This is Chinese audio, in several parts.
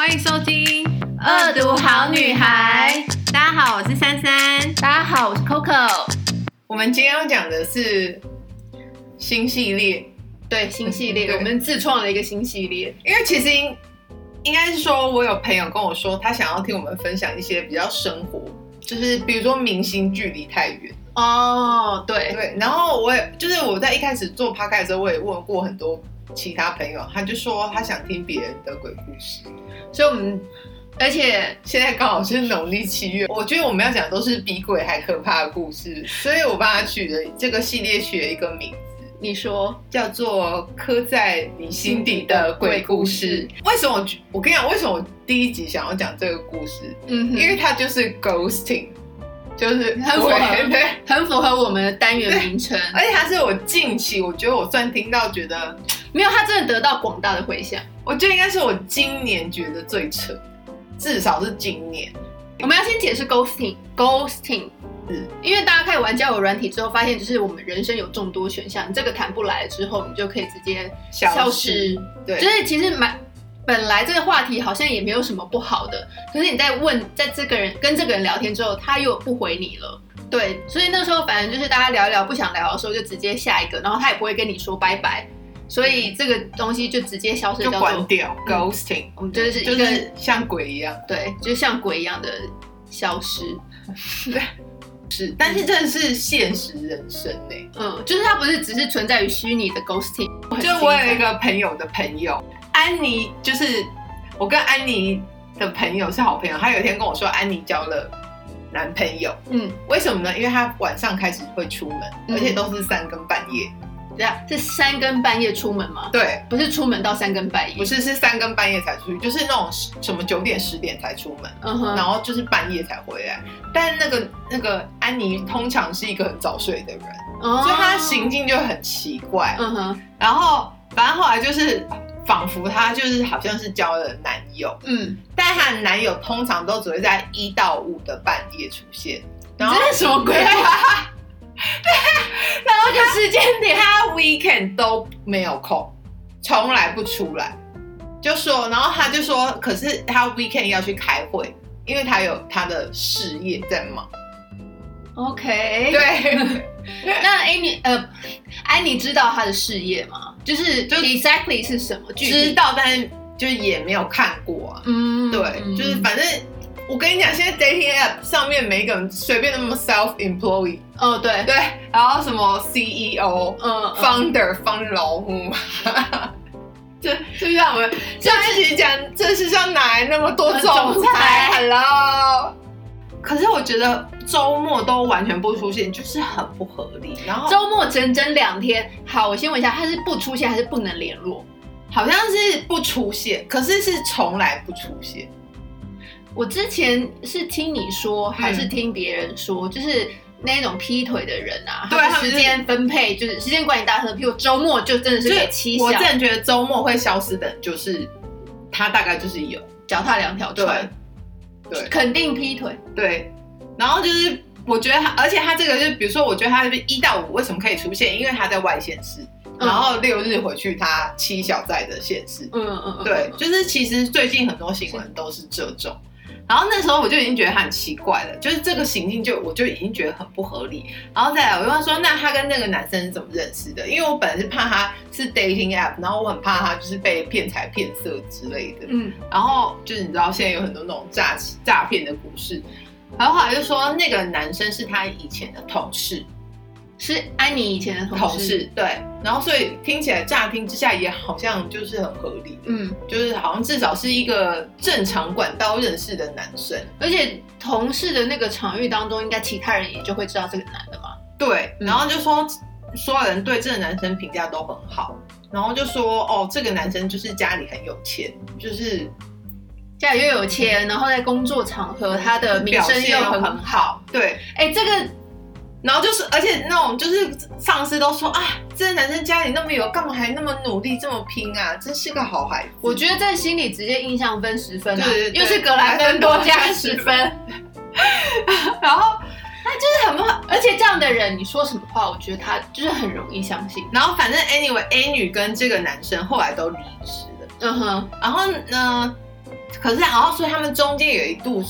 欢迎收听《恶毒好女孩》。大家好，我是珊珊。大家好，我是 Coco。我们今天要讲的是新系列，对新系列，我们自创了一个新系列。因为其实应应该是说，我有朋友跟我说，他想要听我们分享一些比较生活，就是比如说明星距离太远，哦，对，对。然后我也就是我在一开始做 p 开的时候，我也问过很多其他朋友，他就说他想听别人的鬼故事。所以我们而且现在刚好是农历七月，我觉得我们要讲的都是比鬼还可怕的故事，所以我帮他取了这个系列取了一个名字。你说，叫做《刻在你心底的鬼故事》。为什么我我跟你讲，为什么我第一集想要讲这个故事？嗯哼，因为它就是 ghosting，就是很符合很符合我们的单元名称，而且它是我近期我觉得我算听到觉得，没有，他真的得到广大的回响。我觉得应该是我今年觉得最扯，至少是今年。我们要先解释 ghosting，ghosting 嗯因为大家开始玩交友软体之后，发现就是我们人生有众多选项，你这个谈不来了之后，你就可以直接消失。对，就是其实蛮本来这个话题好像也没有什么不好的，可是你在问，在这个人跟这个人聊天之后，他又不回你了。对，所以那时候反正就是大家聊一聊，不想聊的时候就直接下一个，然后他也不会跟你说拜拜，所以这个东西就直接消失，就关掉嗯 ghosting，我们就是一就个是像鬼一样。对，就像鬼一样的消失。对是，但是这是现实人生呢、嗯，就是它不是只是存在于虚拟的 ghosting，就我有一个朋友的朋友，安妮，就是我跟安妮的朋友是好朋友。她有一天跟我说，安妮交了男朋友，嗯，为什么呢？因为她晚上开始会出门，嗯而且都是三更半夜。对啊，是三更半夜出门吗？对，不是出门到三更半夜，不，是是三更半夜才出去，就是那种什么九点十点才出门，嗯哼，然后就是半夜才回来。但那个那个安妮通常是一个很早睡的人，哦。所以她行，径就很奇怪。嗯哼，然后反正后来就是仿佛她就是好像是交了男友。嗯，但她的男友通常都只会在一到五的半夜出现，然后这是什么鬼 对啊然后就时间点，他 weekend 都没有空，从来不出来，就说，然后他就说，可是他 weekend 要去开会，因为他有他的事业在忙。OK，，对，那 Amy 呃，安妮知道他的事业吗？就是就 exactly 是什么？知道，但是就是也没有看过啊。嗯对，嗯就是反正我跟你讲，现在 dating app 上面每一个人随便那么 self employed，哦，对，对，然后什么 CEO、嗯，嗯 founder 方老虎，就就像我们上一集讲，这世上哪来那么多总裁？Hello。可是我觉得周末都完全不出现，就是很不合理。然后周末整整两天。好，我先问一下，他是不出现还是不能联络？好像是不出现，可是是从来不出现。我之前是听你说，还嗯是听别人说，就是那种劈腿的人啊，对时间分配就是时间管理大师，譬如周末就真的是就给七小我真的觉得周末会消失的，就是他大概就是有脚踏两条船，对肯定劈腿。对，然后就是我觉得他，而且他这个就是，比如说，我觉得他一到五为什么可以出现？因为他在外县市，嗯然后六日回去他七小在的县市。嗯嗯嗯，对，就是其实最近很多新闻都是这种。然后那时候我就已经觉得他很奇怪了，就是这个行径就我就已经觉得很不合理。然后再来，我就问他说，那他跟那个男生是怎么认识的？因为我本来是怕他是 dating app，然后我很怕他就是被骗财骗色之类的。嗯然后就是你知道现在有很多那种诈欺诈骗的故事，然后后来就说那个男生是他以前的同事，是安妮以前的同同事。对，然后所以听起来乍听之下也好像就是很合理，嗯，就是好像至少是一个正常管道认识的男生，而且同事的那个场域当中，应该其他人也就会知道这个男的嘛。对，嗯然后就说所有人对这个男生评价都很好，然后就说哦这个男生就是家里很有钱，就是家里又有钱，然后在工作场合他的名声又很好。好，对，哎、这个然后就是，而且那种就是上司都说啊，这个男生家里那么有，干嘛还那么努力，这么拼啊，真是个好孩子。我觉得在心里直接印象分十分啊，对对对又是格兰芬多加十分，然后他就是很不好。而且这样的人，你说什么话，我觉得他就是很容易相信。然后反正 anyway，A 女跟这个男生后来都离职了。嗯哼，然后呢，可是然后所以他们中间有一度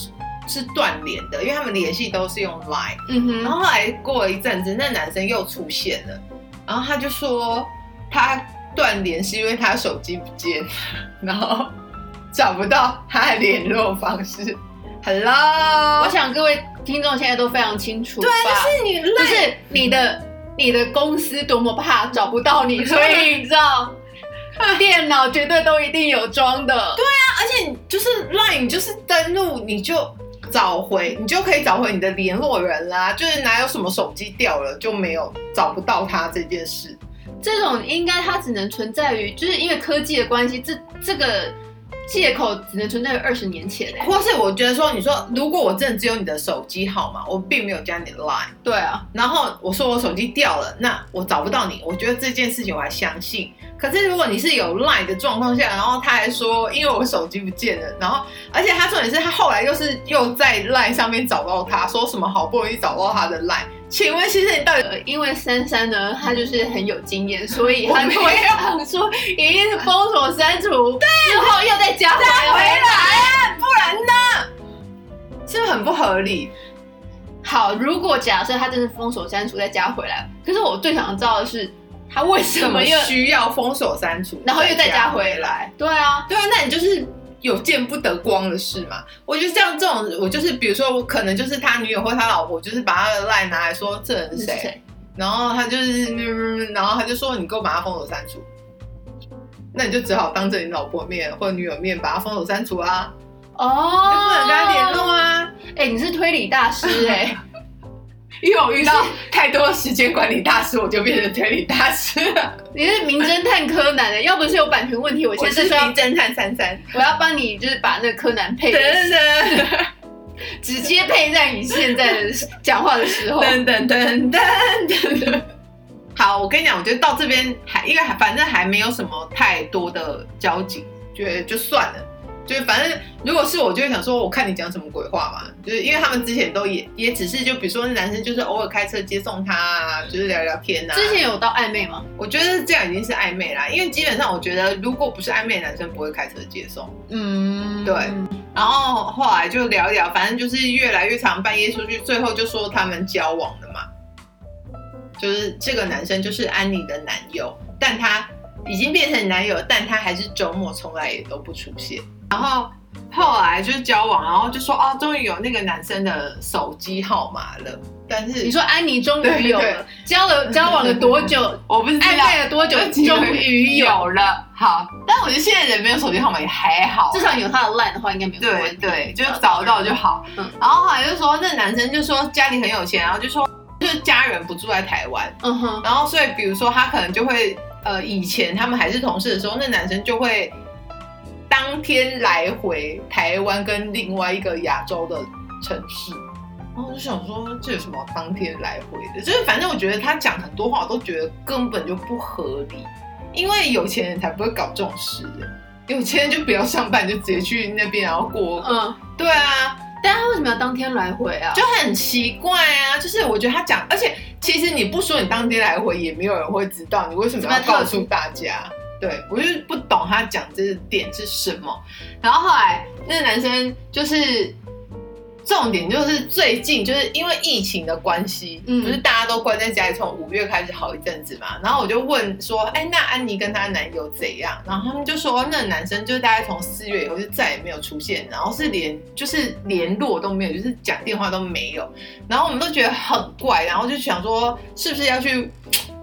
是是断联的，因为他们联系都是用 Line。嗯哼，然后后来过了一阵子，那男生又出现了，然后他就说他断联是因为他手机不见，然后找不到他的联络方式。Hello，我想各位听众现在都非常清楚对，就，是你就赖是你的你的公司多么怕找不到你，所以你知道，电脑绝对都一定有装的。对啊，而且你就是 Line，你就是登录你就找回，你就可以找回你的联络人啦。就是哪有什么手机掉了就没有找不到他这件事。这种应该它只能存在于，就是因为科技的关系，这这个借口只能存在于二十年前哎、或是我觉得说，你说如果我真的只有你的手机号码，我并没有加你的 Line，对啊，然后我说我手机掉了，那我找不到你，我觉得这件事情我还相信。可是如果你是有 Line 的状况下，然后他还说因为我手机不见了，然后而且他重点是他后来又是又在 Line 上面找到他，说什么好不容易找到他的 Line，请问先生你到底？呃，因为珊珊呢，她就是很有经验，所以她我没有说，一定是封锁删除，对，之后又再加回 回来。来，不然呢？是不是很不合理？好，如果假设他真是封锁删除再加回来，可是我最想知道的是，他为什怎么么又需要封锁删除，然后又再加回？来？对啊，对啊，那你就是有见不得光的事嘛。我觉得像这种，我就是比如说，我可能就是他女友或他老婆，就是把他的赖拿来说这人是谁，？然后他就是，嗯然后他就说你给我把他封锁删除，那你就只好当着你老婆面或者女友面把他封锁删除啊，哦，就不能跟他联络。啊。哎、你是推理大师哎、因为我遇到太多时间管理大师，我就变成推理大师了。你是名侦探柯南的，要不是有版权问题，我我是现在是名侦探三三，我要帮你就是把那个柯南配 直接配在你现在的讲话的时候。噔噔噔噔噔噔。好，我跟你讲，我觉得到这边还因为还反正还没有什么太多的交集，觉得就算了。就是反正如果是我，就会想说，我看你讲什么鬼话嘛。就是因为他们之前都也也只是就比如说男生就是偶尔开车接送他啊，就是聊聊天啊。之前有到暧昧吗？我觉得这样已经是暧昧啦，因为基本上我觉得如果不是暧昧，男生不会开车接送。嗯，对然后后来就聊一聊，反正就是越来越常半夜出去，最后就说他们交往了嘛。就是这个男生就是安妮的男友，但他已经变成男友，但他还是周末从来也都不出现。然后后来就是交往，然后就说哦，终于有那个男生的手机号码了，但是你说安妮终于有对了，交了 交往了多久？我不知道暧昧了多久？终于有，有了。好，但我觉得现在人没有手机号码也还好，至少有他的 line 的话，应该没有。对对，就找到就好。嗯然后后来就说那男生就说家里很有钱，然后就说 就是家人不住在台湾，嗯哼，然后所以比如说他可能就会呃以前他们还是同事的时候，那男生就会当天来回台湾跟另外一个亚洲的城市。然后我就想说，这有什么当天来回的？就是反正我觉得他讲很多话，我都觉得根本就不合理。因为有钱人才不会搞这种事的，有钱人就不要上班，就直接去那边然后过。嗯，对啊，但他为什么要当天来回啊？就很奇怪啊。就是我觉得他讲，而且其实你不说你当天来回，也没有人会知道你为什么要告诉大家。对我就是不懂他讲这个点是什么。然后后来那个男生就是。重点就是最近就是因为疫情的关系，嗯不是大家都关在家里，从五月开始好一阵子嘛。然后我就问说，哎，那安妮跟她男友怎样？然后他们就说，那个男生就是大概从四月以后就再也没有出现，然后是连就是联络都没有，就是讲电话都没有。然后我们都觉得很怪，然后就想说，是不是要去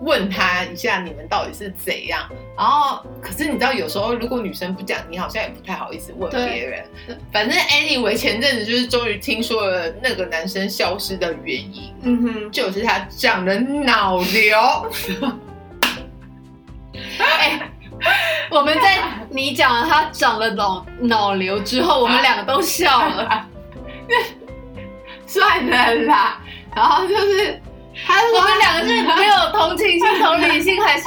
问他一下你们到底是怎样？然后可是你知道，有时候如果女生不讲，你好像也不太好意思问别人。反正 anyway，前阵子就是终于听说了那个男生消失的原因，嗯哼，就是他长了脑瘤。哎、我们在你讲了他长了脑脑瘤之后，我们两个都笑了。算了啦，然后就是他我们两个是没有同情心、同理心，还是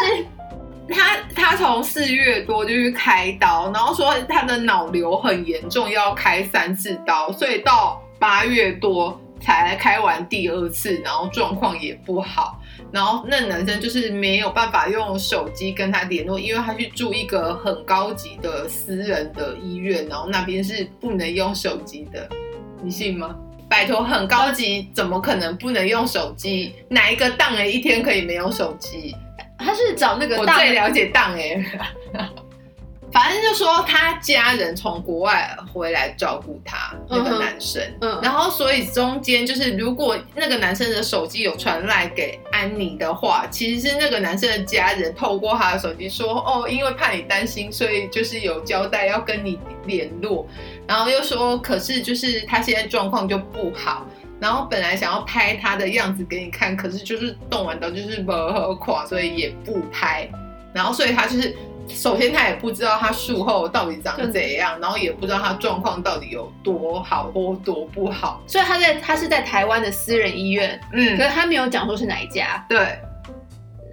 他他从四月多就去开刀，然后说他的脑瘤很严重，要开三次刀，所以到八月多才开完第二次，然后状况也不好。然后那男生就是没有办法用手机跟他联络，因为他去住一个很高级的私人的医院，然后那边是不能用手机的，你信吗？拜托，很高级，怎么可能不能用手机？哪一个档人一天可以没有手机？他是找那个我最了解档哎，反正就说他家人从国外回来照顾他那个男生，嗯然后所以中间就是如果那个男生的手机有传来给安妮的话，其实是那个男生的家人透过他的手机说，哦，因为怕你担心，所以就是有交代要跟你联络，然后又说，可是就是他现在状况就不好。然后本来想要拍他的样子给你看，可是就是动完刀就是不合垮，所以也不拍。然后所以他就是，首先他也不知道他术后到底长怎样，然后也不知道他状况到底有多好或多不好。所以他在他是在台湾的私人医院，嗯可，是他没有讲说是哪一家，对，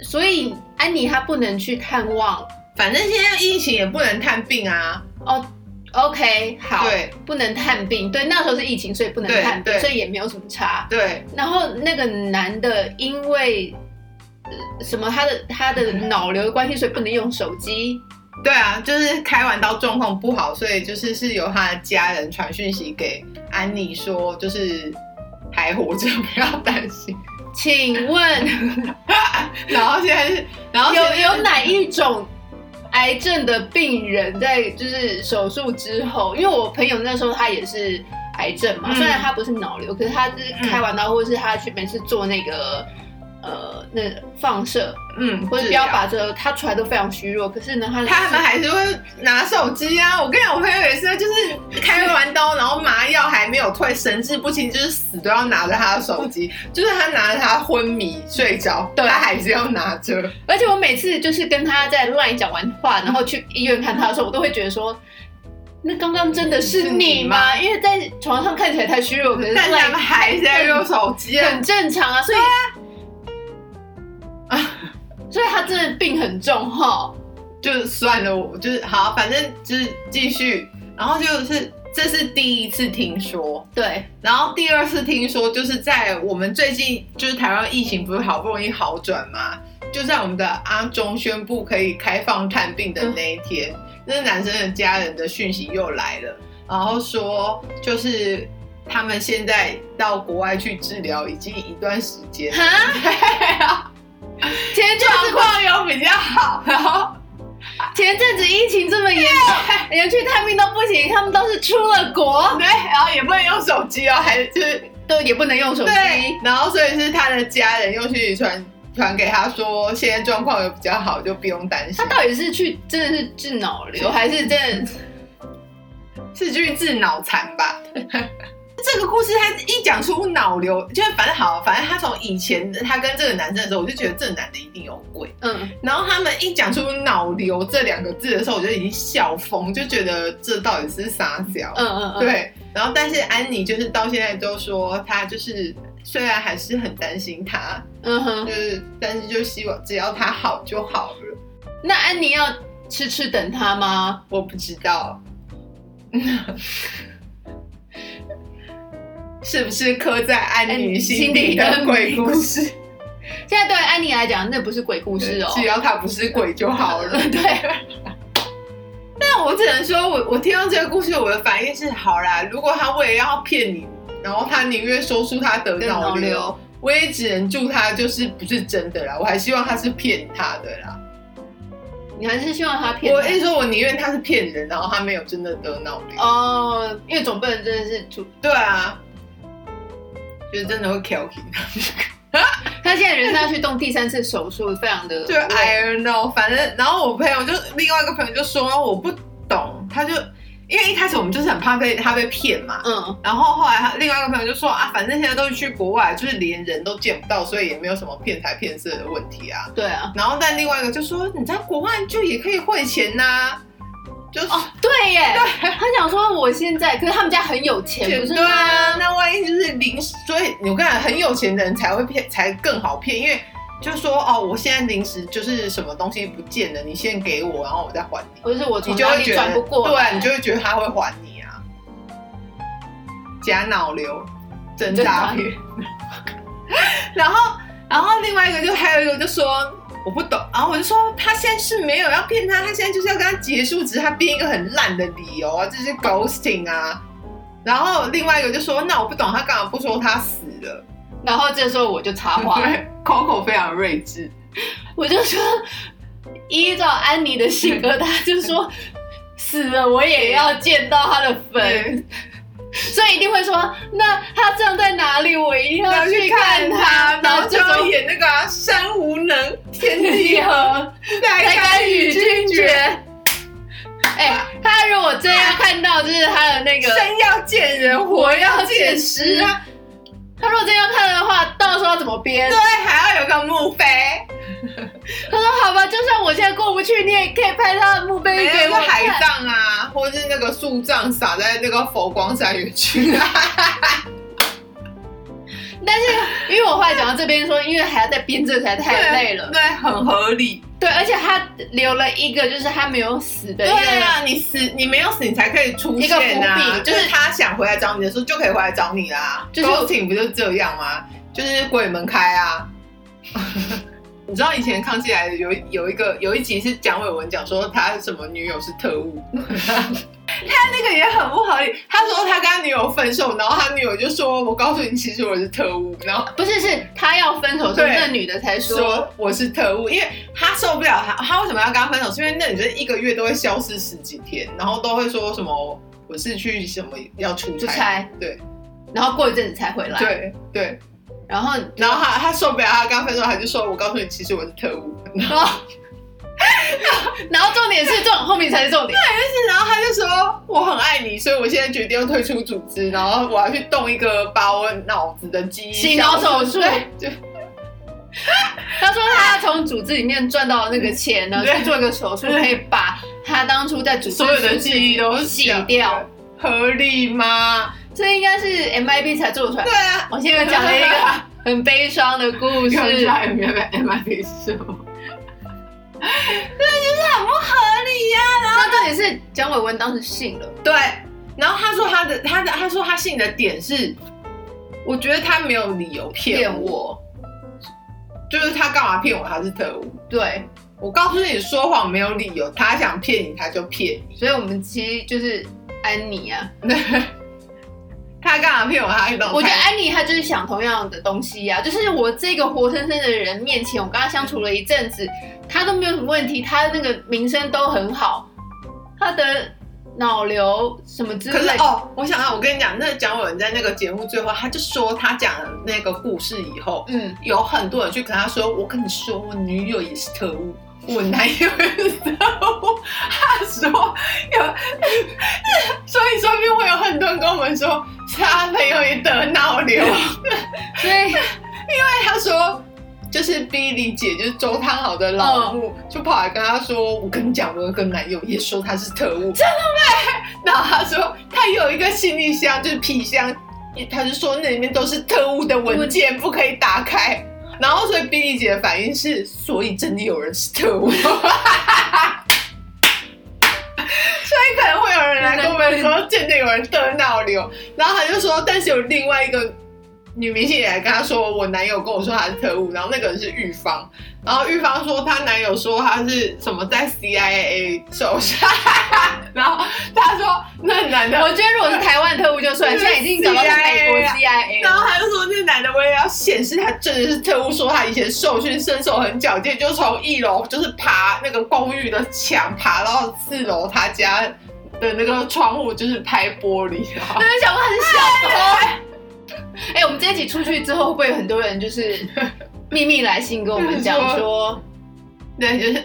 所以安妮她不能去探望。反正现在疫情也不能探病啊。哦，OK，好，对不能探病。对，那时候是疫情，所以不能探病，所以也没有什么差。对，然后那个男的因为。呃什么？他的他的脑瘤的关系，所以不能用手机。对啊，就是开完刀状况不好，所以就是是由他的家人传讯息给安妮说，就是还活着，不要担心。请问 然后现在是，然后有有哪一种癌症的病人在就是手术之后？因为我朋友那时候他也是癌症嘛，嗯虽然他不是脑瘤，可是他是开完刀，或者是他去每次做那个呃那放射嗯，或者治疗标靶之后，他出来都非常虚弱。可是呢，他他们还是会拿手机啊！我跟你讲，我朋友也是，就是开完刀，然后麻药还没有退，神志不清，就是死都要拿着他的手机，就是他拿着他昏迷睡着，对他还是要拿着。而且我每次就是跟他在 LINE 讲完话，然后去医院看他的时候，我都会觉得说。那刚刚真的是你吗？因为在床上看起来太虚弱，可是他们还在用手机啊很！正常啊，所以啊，所以他真的病很重哈。就算了，我就是好，反正就是继续。然后就是这是第一次听说，对，然后第二次听说，就是在我们最近就是台湾疫情不是好不容易好转吗？就在我们的阿中宣布可以开放探病的那一天，那男生的家人的讯息又来了，然后说就是他们现在到国外去治疗已经一段时间 前阵子状况有比较好，然后前阵子疫情这么严重，连去探病都不行，他们都是出了国，对，然后也不能用手机哦，还就是都也不能用手机。然后所以是他的家人又去传传给他说，现在状况有比较好，就不用担心他。到底是去真的是治脑瘤，还是真的？是去治脑残吧？这个故事他一讲出脑瘤，就是反正好，反正他从以前他跟这个男生的时候，我就觉得这男的一定有鬼。嗯，然后他们一讲出脑瘤这两个字的时候，我就已经笑疯，就觉得这到底是啥小？嗯嗯嗯，，对，然后但是安妮就是到现在都说她就是虽然还是很担心他，嗯哼就。是但是就希望只要他好就好了。那安妮要痴痴等他吗？我不知道，是不是刻在安妮心底的鬼故事？现在对安妮来讲，那不是鬼故事哦。只要他不是鬼就好了。对，但我只能说，我我听到这个故事，我的反应是好啦。如果他为了要骗你，然后他宁愿说出他得脑瘤，我也只能祝他就是不是真的啦。我还希望他是骗他的啦。你还是希望他骗我跟你说，我宁愿他是骗人，然后他没有真的得脑瘤。哦，因为总不能真的是出。对啊，就是真的会 kill him。他现在人是要去动第三次手术，非常的就 I don't know，反正然后我朋友就另外一个朋友就说我不懂，他就因为一开始我们就是很怕被他被骗嘛，嗯然后后来他另外一个朋友就说啊，反正现在都是去国外，就是连人都见不到，所以也没有什么骗财骗色的问题啊。对啊，然后但另外一个就说你在国外就也可以汇钱呐、就是哦对耶，对。他想说我现在，可是他们家很有钱，不是对啊，那万一就是临时，所以我跟你讲，很有钱的人才会骗，才更好骗，因为就说哦，我现在临时就是什么东西不见了，你先给我，然后我再还你，不是我你从哪里就会觉得转不过，对，你就会觉得他会还你啊。假脑瘤，真诈骗。然后，然后另外一个就还有一个就说我不懂，然后我就说他现在是没有要骗他，他现在就是要跟他结束，只是他编一个很烂的理由啊，这是 ghosting 啊。然后另外一个就说那我不懂，他干嘛不说他死了？然后这时候我就插话，对，Coco 非常睿智，我就说，依照安妮的性格，她就说死了我也要见到他的坟，所以一定会说，那他葬在哪里，我一定要去去看他，然然后就要演那个啊山无能，天地合，才才敢与君绝。哎、他如果这样看到，就是他的那个，生要见人，活要见尸啊！他如果这样看的话，到时候要怎么编对？，还要有个墓碑，他说好吧，就算我现在过不去，你也可以拍他的墓碑没给我有海。葬啊，或者是那个树葬撒在那个佛光山园区啊。但是因为我后来讲到这边说，因为还要再编这才太累了。对，很合理。对，而且他留了一个就是他没有死的对一个，啊，你死你没有死，你才可以出一个现啊。伏笔就是他想回来找你的时候，就可以回来找你啦。就是 ghosting 不就是这样吗？就是鬼门开啊。你知道以前康熙来的有有一个有一集是蒋伟文讲说他什么女友是特务，他那个也很不合理。他说他跟他女友分手，然后他女友就说：“我告诉你，其实我是特务。”然后不是是他要分手，是对那女的才说，说我是特务，因为他受不了他，他为什么要跟他分手？是因为那女生一个月都会消失十几天，然后都会说什么我是去什么要出差，出差，对。然后过一阵子才回来，，对对，然后然后他他受不了，他跟他分手，他就说我告诉你，其实我是特务，然 后然后重点是这种后面才是重点，对，是然后他就说我很爱你，所以我现在决定要退出组织，然后我要去动一个把我脑子的记忆洗脑手术就 他说他要从组织里面赚到那个钱呢，对去做一个手术，可以把他当初在组织所有的记忆都洗掉，合理吗？这应该是 MIB 才做出来的对。啊，我现在讲了一个很悲伤的故事，有人 M M I P 是什么？很不合理呀、那重点是蒋伟文当时信了，对，然后他说他的他的他说他信的点是，我觉得他没有理由骗骗我，我，就是他干嘛骗我？他是特务。对，我告诉你，说谎没有理由，他想骗你他就骗你。所以我们其实就是安妮啊。他干嘛骗我？他懂。我觉得安妮她就是想同样的东西呀、就是我这个活生生的人面前，我跟他相处了一阵子，他都没有什么问题，他那个名声都很好，他的脑瘤什么之类，可是哦，我想到，我跟你讲，那蒋伟文在那个节目最后，他就说他讲了那个故事以后，嗯，有很多人去跟他说：“我跟你说，我女友也是特务，我男友也是特务。”他说有，所以说不定会有很多人跟我们说，他朋友也得脑瘤，所以 因为他说。就是 Billy 姐，就是周汤豪的老母，就跑来跟他说：“我跟你讲，我有个男友也说他是特务，真的吗？” 然后他说他有一个行李箱，就是皮箱，他就说那里面都是特务的文件，不可以打开。然后所以 Billy 姐的反应是，所以真的有人是特务。人来跟我们说，真的有人得脑瘤。然后他就说，但是有另外一个女明星也来跟他说，我男友跟我说他是特务，然后那个人是玉芳，然后玉芳说她男友说他是什么在 CIA 手下，然后他说那男的我觉得如果是台湾特务就算，现在已经找到美国 CIA 然。后他就说，那男的我也要显示他真的是特务，说他以前受训身手很矫健，就从一楼就是爬那个公寓的墙，爬到四楼他家的那个窗户，就是拍玻璃。有想过他是小偷。哎、我们这一集出去之后，会不会有很多人就是 秘密来信跟我们讲说，对，就是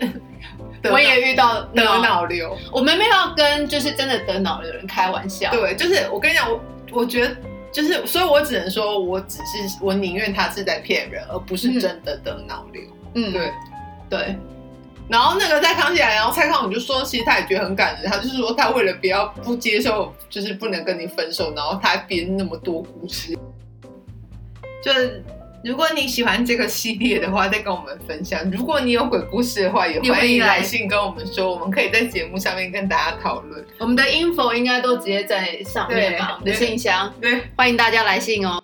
得 我也遇到得脑，脑瘤。我们没有要跟就是真的得脑瘤的人开玩笑。对，就是我跟你讲，我我觉得就是，所以我只能说，我只是我宁愿他是在骗人，而不是真的得脑瘤。嗯，对。对，然后那个在康熙来，然后蔡康永就说，其实他也觉得很感人，他就是说他为了不要不接受，就是不能跟你分手，然后他编那么多故事。就如果你喜欢这个系列的话，再跟我们分享；如果你有鬼故事的话，也欢迎来信跟我们说，我们可以在节目上面跟大家讨论。我们的 info 应该都直接在上面吧，我们的信箱，对，欢迎大家来信哦。